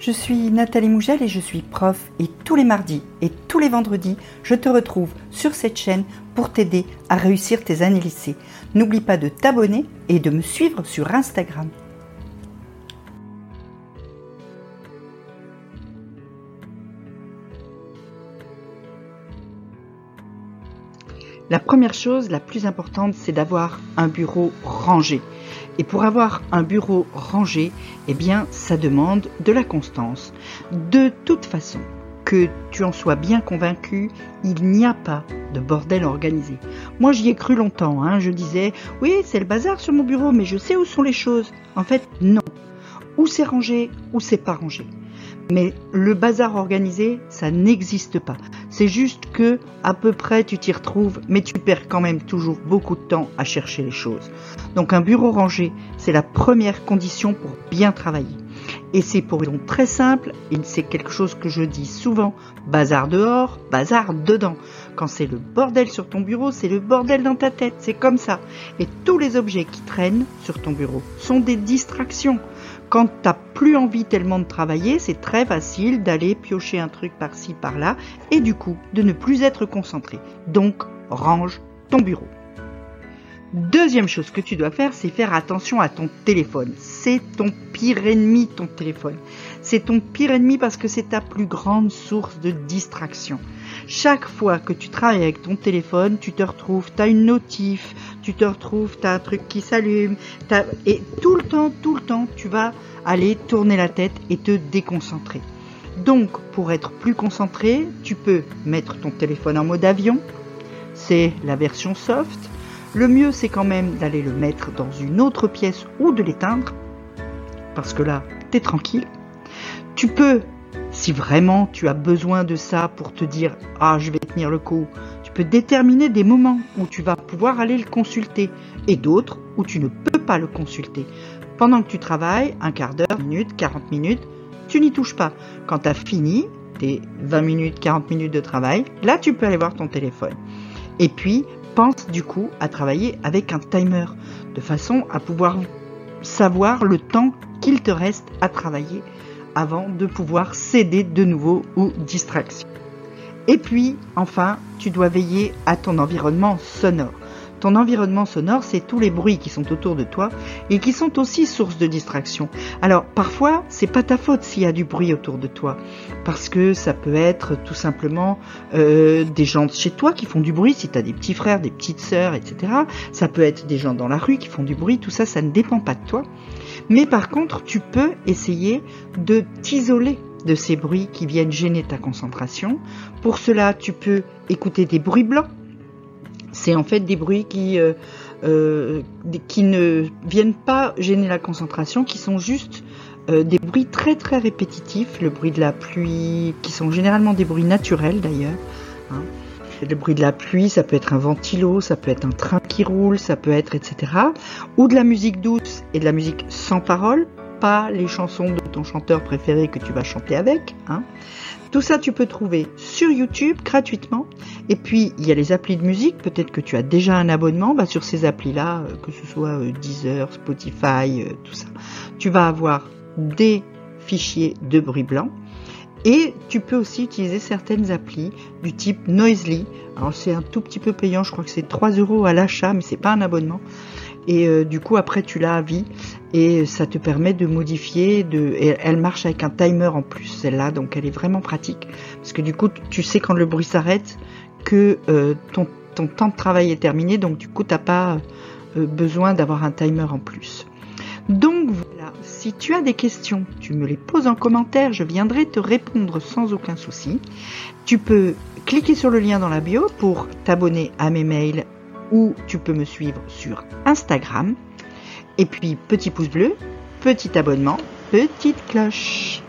Je suis Nathalie Mougel et je suis prof et tous les mardis et tous les vendredis, je te retrouve sur cette chaîne pour t'aider à réussir tes années lycée. N'oublie pas de t'abonner et de me suivre sur Instagram. La première chose, la plus importante, c'est d'avoir un bureau rangé. Et pour avoir un bureau rangé, eh bien, ça demande de la constance. De toute façon, que tu en sois bien convaincu, il n'y a pas de bordel organisé. Moi, j'y ai cru longtemps. Hein. Je disais, oui, c'est le bazar sur mon bureau, mais je sais où sont les choses. En fait, non. Ou c'est rangé, ou c'est pas rangé. Mais le bazar organisé, ça n'existe pas. C'est juste que, à peu près, tu t'y retrouves, mais tu perds quand même toujours beaucoup de temps à chercher les choses. Donc un bureau rangé, c'est la première condition pour bien travailler. Et c'est pour une raison très simple, et c'est quelque chose que je dis souvent, bazar dehors, bazar dedans. Quand c'est le bordel sur ton bureau, c'est le bordel dans ta tête, c'est comme ça. Et tous les objets qui traînent sur ton bureau sont des distractions quand t'as plus envie tellement de travailler, c'est très facile d'aller piocher un truc par-ci, par-là, et du coup, de ne plus être concentré. Donc, range ton bureau. Deuxième chose que tu dois faire, c'est faire attention à ton téléphone. C'est ton pire ennemi, ton téléphone. C'est ton pire ennemi parce que c'est ta plus grande source de distraction. Chaque fois que tu travailles avec ton téléphone, tu te retrouves, tu as une notif, tu te retrouves, tu as un truc qui s'allume, et tout le temps, tout le temps, tu vas aller tourner la tête et te déconcentrer. Donc, pour être plus concentré, tu peux mettre ton téléphone en mode avion. C'est la version soft. Le mieux, c'est quand même d'aller le mettre dans une autre pièce ou de l'éteindre. Parce que là, tu es tranquille. Tu peux, si vraiment tu as besoin de ça pour te dire Ah, je vais tenir le coup, tu peux déterminer des moments où tu vas pouvoir aller le consulter et d'autres où tu ne peux pas le consulter. Pendant que tu travailles, un quart d'heure, minute, 40 minutes, tu n'y touches pas. Quand tu as fini tes 20 minutes, 40 minutes de travail, là tu peux aller voir ton téléphone. Et puis, pense du coup à travailler avec un timer, de façon à pouvoir savoir le temps qu'il te reste à travailler avant de pouvoir céder de nouveau aux distractions. Et puis, enfin, tu dois veiller à ton environnement sonore. Ton environnement sonore, c'est tous les bruits qui sont autour de toi et qui sont aussi source de distraction. Alors parfois, c'est pas ta faute s'il y a du bruit autour de toi, parce que ça peut être tout simplement euh, des gens chez toi qui font du bruit, si tu as des petits frères, des petites sœurs, etc. Ça peut être des gens dans la rue qui font du bruit, tout ça, ça ne dépend pas de toi. Mais par contre, tu peux essayer de t'isoler de ces bruits qui viennent gêner ta concentration. Pour cela, tu peux écouter des bruits blancs c'est en fait des bruits qui, euh, euh, qui ne viennent pas gêner la concentration, qui sont juste euh, des bruits très très répétitifs, le bruit de la pluie, qui sont généralement des bruits naturels d'ailleurs. Hein. Le bruit de la pluie, ça peut être un ventilo, ça peut être un train qui roule, ça peut être etc. Ou de la musique douce et de la musique sans parole, pas les chansons de ton chanteur préféré que tu vas chanter avec. Hein. Tout ça, tu peux trouver sur YouTube gratuitement. Et puis, il y a les applis de musique. Peut-être que tu as déjà un abonnement bah, sur ces applis-là, euh, que ce soit euh, Deezer, Spotify, euh, tout ça. Tu vas avoir des fichiers de bruit blanc. Et tu peux aussi utiliser certaines applis du type Noisely. Alors c'est un tout petit peu payant, je crois que c'est 3 euros à l'achat, mais c'est pas un abonnement. Et du coup après tu l'as à vie et ça te permet de modifier. De, elle marche avec un timer en plus, celle-là, donc elle est vraiment pratique. Parce que du coup, tu sais quand le bruit s'arrête que euh, ton, temps de travail est terminé, donc du coup, tu n'as pas euh, besoin d'avoir un timer en plus. Donc voilà, si tu as des questions, tu me les poses en commentaire, je viendrai te répondre sans aucun souci. Tu peux cliquer sur le lien dans la bio pour t'abonner à mes mails ou tu peux me suivre sur Instagram. Et puis petit pouce bleu, petit abonnement, petite cloche.